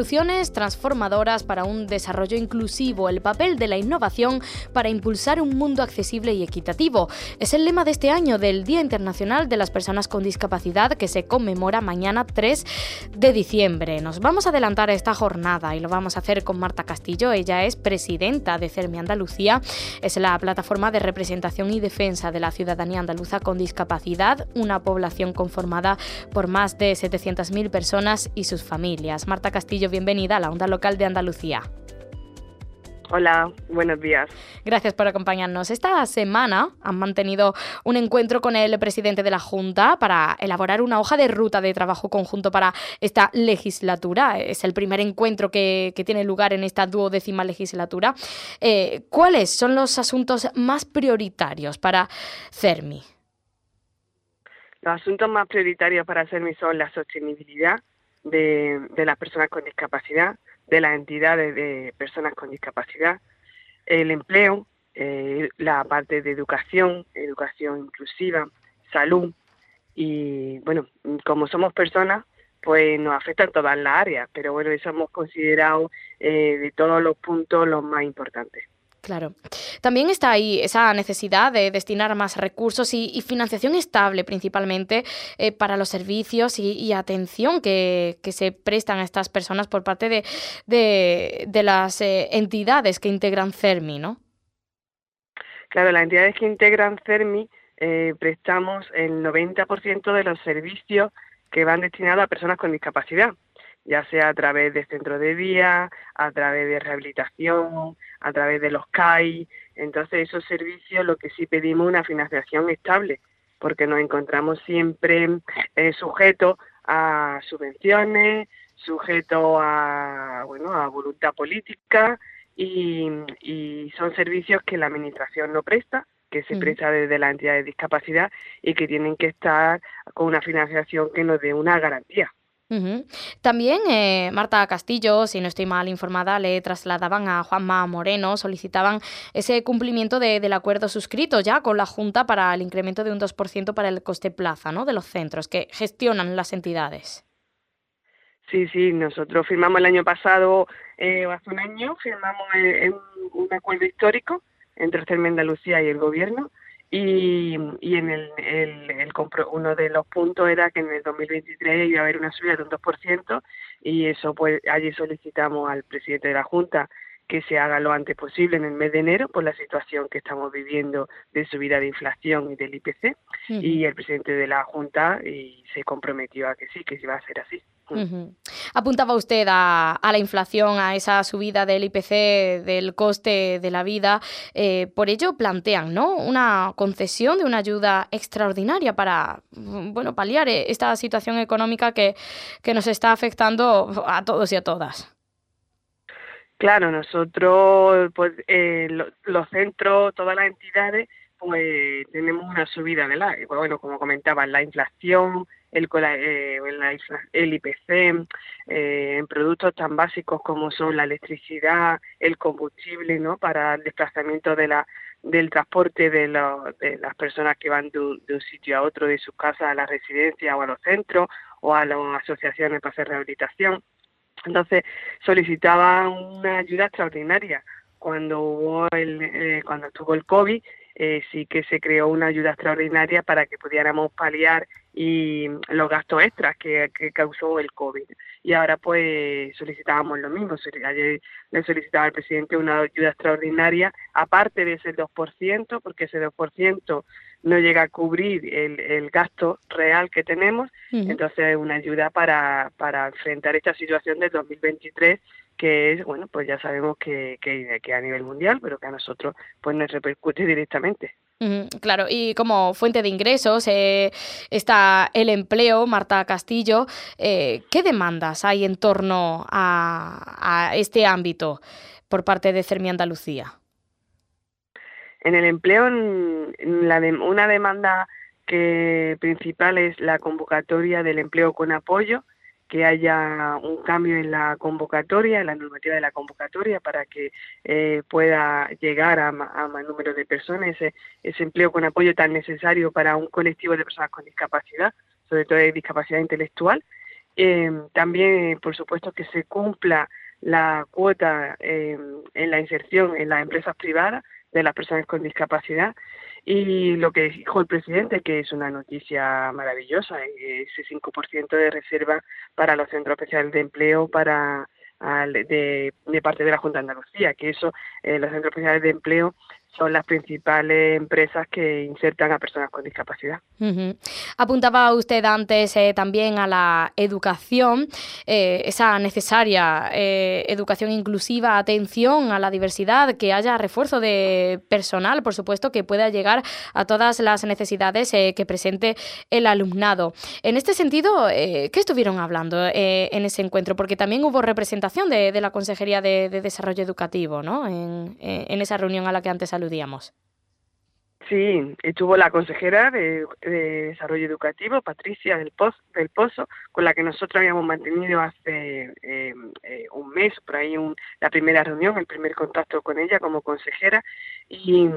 Soluciones transformadoras para un desarrollo inclusivo, el papel de la innovación para impulsar un mundo accesible y equitativo. Es el lema de este año del Día Internacional de las Personas con Discapacidad que se conmemora mañana 3 de diciembre. Nos vamos a adelantar a esta jornada y lo vamos a hacer con Marta Castillo. Ella es presidenta de CERMI Andalucía. Es la plataforma de representación y defensa de la ciudadanía andaluza con discapacidad, una población conformada por más de 700.000 personas y sus familias. Marta Castillo bienvenida a la onda local de Andalucía. Hola, buenos días. Gracias por acompañarnos. Esta semana han mantenido un encuentro con el presidente de la Junta para elaborar una hoja de ruta de trabajo conjunto para esta legislatura. Es el primer encuentro que, tiene lugar en esta duodécima legislatura. Eh, ¿Cuáles son los asuntos más prioritarios para CERMI? Los asuntos más prioritarios para CERMI son la sostenibilidad, de, las personas con discapacidad, de las entidades de personas con discapacidad, el empleo, eh, la parte de educación, educación inclusiva, salud y bueno, como somos personas, pues nos afectan todas las áreas, pero bueno, eso hemos considerado eh, de todos los puntos los más importantes. Claro. También está ahí esa necesidad de destinar más recursos y, financiación estable principalmente eh, para los servicios y, atención que, se prestan a estas personas por parte de, de, las eh, entidades que integran CERMI, ¿no? Claro, las entidades que integran CERMI eh, prestamos el 90% de los servicios que van destinados a personas con discapacidad ya sea a través de centros de día, a través de rehabilitación, a través de los CAI. Entonces, esos servicios lo que sí pedimos una financiación estable, porque nos encontramos siempre eh, sujetos a subvenciones, sujetos a, bueno, a voluntad política y, son servicios que la Administración no presta que se presta desde la entidad de discapacidad y que tienen que estar con una financiación que nos dé una garantía. También eh, Marta Castillo, si no estoy mal informada, le trasladaban a Juanma Moreno, solicitaban ese cumplimiento del acuerdo suscrito ya con la Junta para el incremento de un 2% para el coste plaza ¿no? de los centros que gestionan las entidades. Sí, sí, nosotros firmamos el año pasado, eh, hace un año, firmamos eh, un, acuerdo histórico entre el Andalucía y el Gobierno y, y en el, el, el uno de los puntos era que en el 2023 iba a haber una subida de un 2% y eso pues allí solicitamos al presidente de la Junta que se haga lo antes posible en el mes de enero por la situación que estamos viviendo de subida de inflación y del IPC y el presidente de la Junta y se comprometió a que sí, que iba a ser así. Apuntaba usted a, la inflación, a esa subida del IPC, del coste de la vida. Eh, por ello plantean ¿no? una concesión de una ayuda extraordinaria para bueno, paliar esta situación económica que, que nos está afectando a todos y a todas. Claro, nosotros, pues eh, los centros, todas las entidades, pues tenemos una subida de la, bueno, como comentaba, la inflación, el, eh, el IPC, eh, en productos tan básicos como son la electricidad, el combustible, ¿no? Para el desplazamiento de la, del transporte de, de las personas que van de un, de un, sitio a otro, de sus casas a la residencia o a los centros o a las asociaciones para hacer rehabilitación. Entonces solicitaba una ayuda extraordinaria. Cuando hubo el, eh, cuando estuvo el COVID, eh, sí que se creó una ayuda extraordinaria para que pudiéramos paliar y los gastos extras que, causó el COVID. Y ahora pues solicitábamos lo mismo. Ayer le solicitaba al presidente una ayuda extraordinaria, aparte de ese 2%, porque ese 2% no llega a cubrir el, el gasto real que tenemos, entonces es una ayuda para, para enfrentar esta situación de 2023 que es, bueno, pues ya sabemos que, que, que, a nivel mundial, pero que a nosotros pues nos repercute directamente. claro, y como fuente de ingresos eh, está el empleo, Marta Castillo. Eh, ¿Qué demandas hay en torno a, este ámbito por parte de Cermi Andalucía? En el empleo, una demanda que principal es la convocatoria del empleo con apoyo, que haya un cambio en la convocatoria, en la normativa de la convocatoria, para que eh, pueda llegar a, más número de personas ese, empleo con apoyo tan necesario para un colectivo de personas con discapacidad, sobre todo de discapacidad intelectual. Eh, también, por supuesto, que se cumpla la cuota eh, en la inserción en las empresas privadas de las personas con discapacidad. Y lo que dijo el presidente, que es una noticia maravillosa, ese 5% de reserva para los centros especiales de empleo para de, parte de la Junta de Andalucía, que eso, eh, los centros especiales de empleo son las principales empresas que insertan a personas con discapacidad. Apuntaba usted antes eh, también a la educación, eh, esa necesaria eh, educación inclusiva, atención a la diversidad, que haya refuerzo de personal, por supuesto, que pueda llegar a todas las necesidades que presente el alumnado. En este sentido, ¿qué estuvieron hablando en ese encuentro? Porque también hubo representación de, la Consejería de, Desarrollo Educativo ¿no? en, en esa reunión a la que antes Sí, estuvo la consejera de, Desarrollo Educativo, Patricia del, Pozo, con la que nosotros habíamos mantenido hace eh, eh, un mes, por ahí la primera reunión, el primer contacto con ella como consejera, y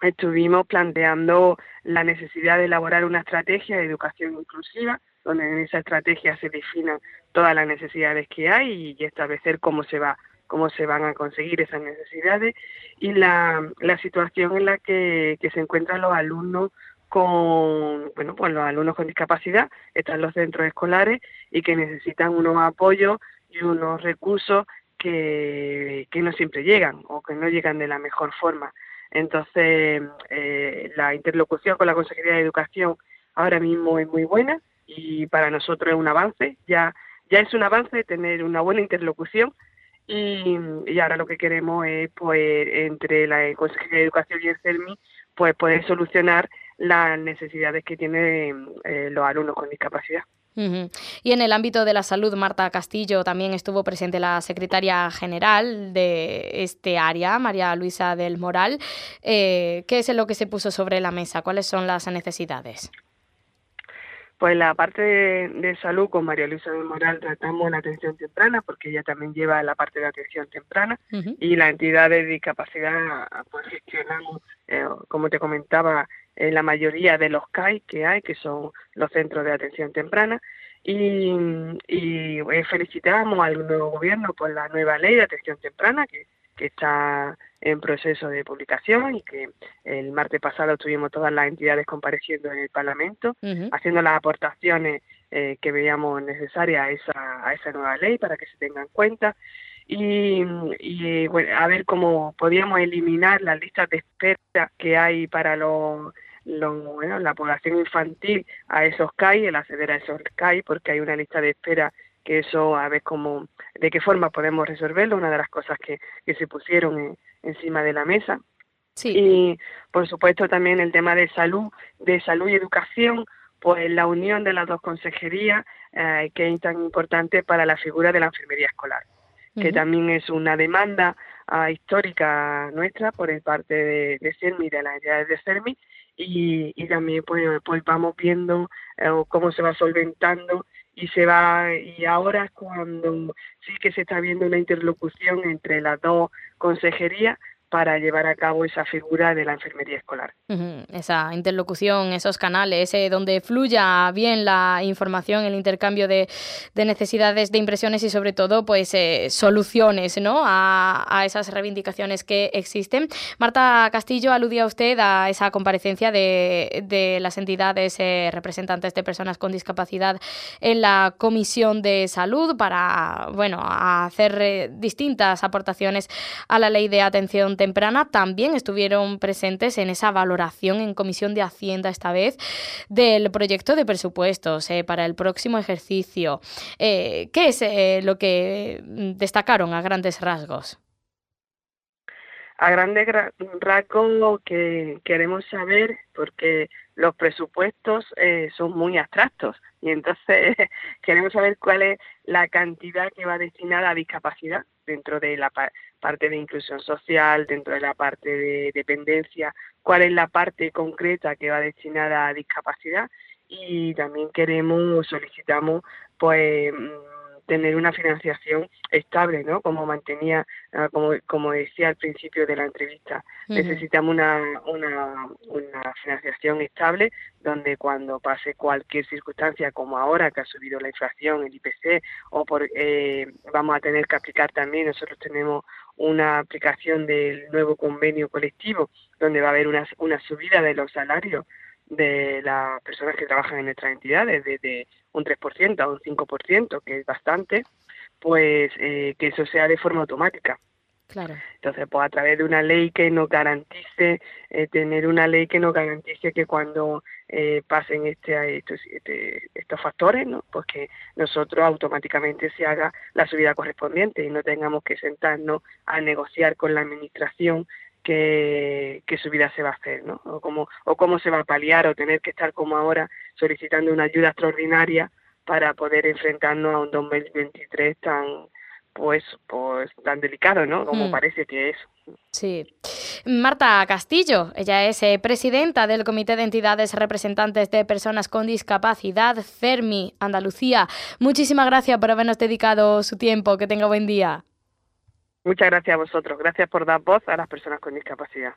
estuvimos planteando la necesidad de elaborar una estrategia de educación inclusiva, donde en esa estrategia se definan todas las necesidades que hay y establecer cómo se va cómo se van a conseguir esas necesidades y la, la situación en la que, se encuentran los alumnos con bueno pues los alumnos con discapacidad están los centros escolares y que necesitan unos apoyos y unos recursos que, que no siempre llegan o que no llegan de la mejor forma. Entonces eh, la interlocución con la consejería de educación ahora mismo es muy buena y para nosotros es un avance. Ya ya es un avance tener una buena interlocución y, ahora lo que queremos es, pues, entre la Consejería de Educación y el CERMI, pues poder solucionar las necesidades que tienen eh, los alumnos con discapacidad. Y en el ámbito de la salud, Marta Castillo, también estuvo presente la secretaria general de este área, María Luisa del Moral. Eh, ¿Qué es lo que se puso sobre la mesa? ¿Cuáles son las necesidades? Pues la parte de, salud con María Luisa del Moral tratamos la atención temprana porque ella también lleva la parte de atención temprana y la entidad de discapacidad pues gestionamos, eh, como te comentaba, en eh, la mayoría de los CAI que hay, que son los centros de atención temprana y, y eh, felicitamos al nuevo gobierno por la nueva ley de atención temprana que que está en proceso de publicación y que el martes pasado tuvimos todas las entidades compareciendo en el Parlamento, haciendo las aportaciones eh, que veíamos necesarias a esa, a esa nueva ley para que se tengan en cuenta. Y, y bueno, a ver cómo podíamos eliminar las listas de espera que hay para los bueno, la población infantil a esos CAI, el acceder a esos CAI, porque hay una lista de espera que eso a ver cómo, de qué forma podemos resolverlo, una de las cosas que, que se pusieron encima de la mesa. Sí. Y por supuesto también el tema de salud, de salud y educación, pues la unión de las dos consejerías, eh, que es tan importante para la figura de la enfermería escolar, que también es una demanda ah, histórica nuestra por el parte de, de CERMI, de las entidades de CERMI, y, y también pues, pues vamos viendo eh, cómo se va solventando y se va y ahora cuando sí que se está viendo una interlocución entre las dos consejerías para llevar a cabo esa figura de la enfermería escolar. Esa interlocución, esos canales eh, donde fluya bien la información, el intercambio de, necesidades, de impresiones y sobre todo pues eh, soluciones ¿no? a, esas reivindicaciones que existen. Marta Castillo aludía usted a esa comparecencia de, las entidades eh, representantes de personas con discapacidad en la Comisión de Salud para bueno, hacer distintas aportaciones a la ley de atención temprana también estuvieron presentes en esa valoración en Comisión de Hacienda esta vez del proyecto de presupuestos eh, para el próximo ejercicio. Eh, ¿Qué es eh, lo que destacaron a grandes rasgos? a grandes rasgos que queremos saber, porque los presupuestos son muy abstractos y entonces queremos saber cuál es la cantidad que va destinada a discapacidad dentro de la parte de inclusión social, dentro de la parte de dependencia, cuál es la parte concreta que va destinada a discapacidad. Y también queremos, solicitamos pues tener una financiación estable, ¿no? Como mantenía, ah, como, como decía al principio de la entrevista, necesitamos una, una, una financiación estable donde cuando pase cualquier circunstancia como ahora que ha subido la inflación, el IPC, o por, eh, vamos a tener que aplicar también, nosotros tenemos una aplicación del nuevo convenio colectivo donde va a haber una, una subida de los salarios de las personas que trabajan en nuestras entidades, desde un 3% a un 5%, que es bastante, pues eh, que eso sea de forma automática. Claro. Entonces, pues a través de una ley que nos garantice, eh, tener una ley que nos garantice que cuando eh, pasen este, estos, este, estos factores, ¿no? pues que nosotros automáticamente se haga la subida correspondiente y no tengamos que sentarnos a negociar con la administración qué, qué subida se va a hacer, ¿no? O cómo, o cómo se va a paliar o tener que estar como ahora solicitando una ayuda extraordinaria para poder enfrentarnos a un 2023 tan pues pues tan delicado, ¿no? Como hmm. parece que es. Sí. Marta Castillo, ella es eh, presidenta del Comité de Entidades Representantes de Personas con Discapacidad, CERMI, Andalucía. Muchísimas gracias por habernos dedicado su tiempo. Que tenga buen día. Muchas gracias a vosotros. Gracias por dar voz a las personas con discapacidad.